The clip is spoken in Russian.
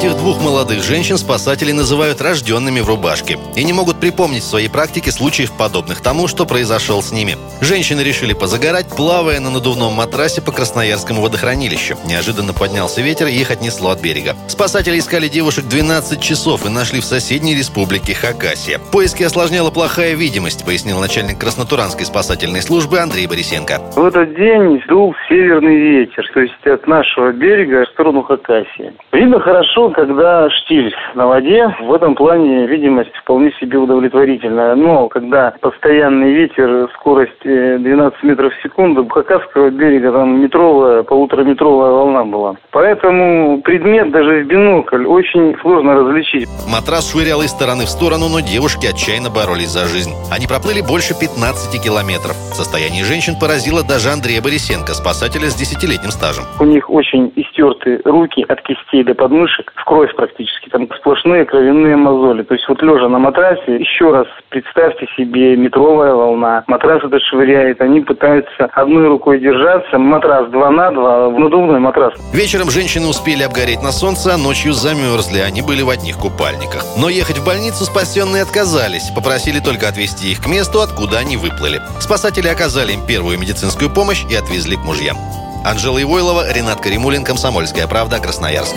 Этих двух молодых женщин спасатели называют рожденными в рубашке и не могут припомнить в своей практике случаев подобных тому, что произошел с ними. Женщины решили позагорать, плавая на надувном матрасе по Красноярскому водохранилищу. Неожиданно поднялся ветер и их отнесло от берега. Спасатели искали девушек 12 часов и нашли в соседней республике Хакасия. Поиски осложняла плохая видимость, пояснил начальник Краснотуранской спасательной службы Андрей Борисенко. В этот день дул северный ветер, то есть от нашего берега в сторону Хакасии. Видно хорошо когда штиль на воде. В этом плане видимость вполне себе удовлетворительная. Но когда постоянный ветер, скорость 12 э, метров в секунду, Хакасского берега там метровая, полутораметровая волна была. Поэтому предмет даже в бинокль очень сложно различить. Матрас швырял из стороны в сторону, но девушки отчаянно боролись за жизнь. Они проплыли больше 15 километров. Состояние женщин поразило даже Андрея Борисенко, спасателя с десятилетним стажем. У них очень истерты руки от кистей до подмышек в кровь практически, там сплошные кровяные мозоли. То есть вот лежа на матрасе, еще раз представьте себе метровая волна, матрас это швыряет, они пытаются одной рукой держаться, матрас 2 на 2, надувной матрас. Вечером женщины успели обгореть на солнце, а ночью замерзли, они были в одних купальниках. Но ехать в больницу спасенные отказались, попросили только отвезти их к месту, откуда они выплыли. Спасатели оказали им первую медицинскую помощь и отвезли к мужьям. Анжела Ивойлова, Ренат Каримулин, Комсомольская правда, Красноярск.